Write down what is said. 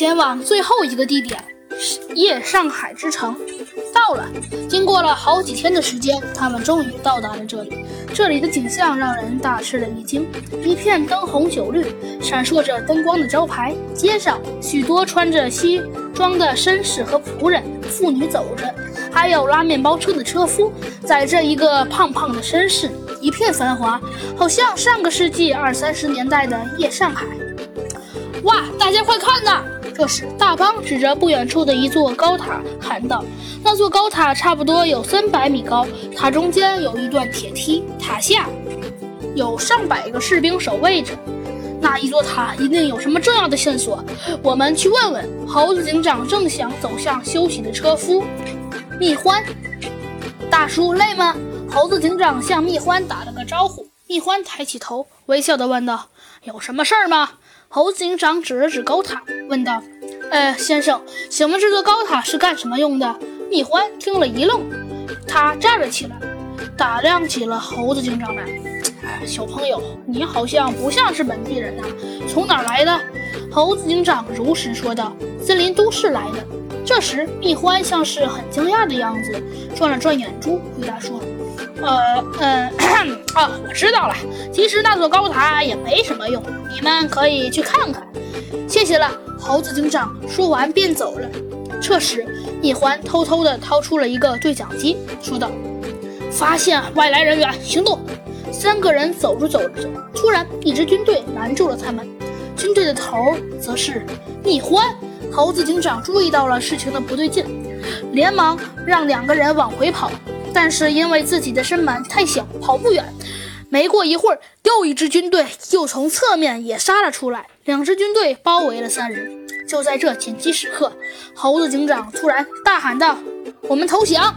前往最后一个地点——夜上海之城。到了，经过了好几天的时间，他们终于到达了这里。这里的景象让人大吃了一惊：一片灯红酒绿、闪烁着灯光的招牌，街上许多穿着西装的绅士和仆人、妇女走着，还有拉面包车的车夫载着一个胖胖的绅士，一片繁华，好像上个世纪二三十年代的夜上海。哇，大家快看呐！这时，大邦指着不远处的一座高塔喊道：“那座高塔差不多有三百米高，塔中间有一段铁梯，塔下有上百个士兵守卫着。那一座塔一定有什么重要的线索，我们去问问。”猴子警长正想走向休息的车夫蜜獾，大叔累吗？猴子警长向蜜獾打了个招呼。蜜獾抬起头，微笑地问道：“有什么事儿吗？”猴子警长指了指高塔，问道：“呃，先生，请问这座高塔是干什么用的？”蜜獾听了一愣，他站了起来，打量起了猴子警长来。“小朋友，你好像不像是本地人呐，从哪儿来的？”猴子警长如实说道：“森林都市来的。”这时，蜜獾像是很惊讶的样子，转了转眼珠，回答说。呃嗯我知道了。其实那座高塔也没什么用，你们可以去看看。谢谢了，猴子警长。说完便走了。这时，蜜獾偷偷地掏出了一个对讲机，说道：“发现外来人员，行动！”三个人走着走着，突然一支军队拦住了他们。军队的头则是蜜獾。猴子警长注意到了事情的不对劲，连忙让两个人往回跑。但是因为自己的身板太小，跑不远。没过一会儿，又一支军队就从侧面也杀了出来，两支军队包围了三人。就在这紧急时刻，猴子警长突然大喊道：“我们投降！”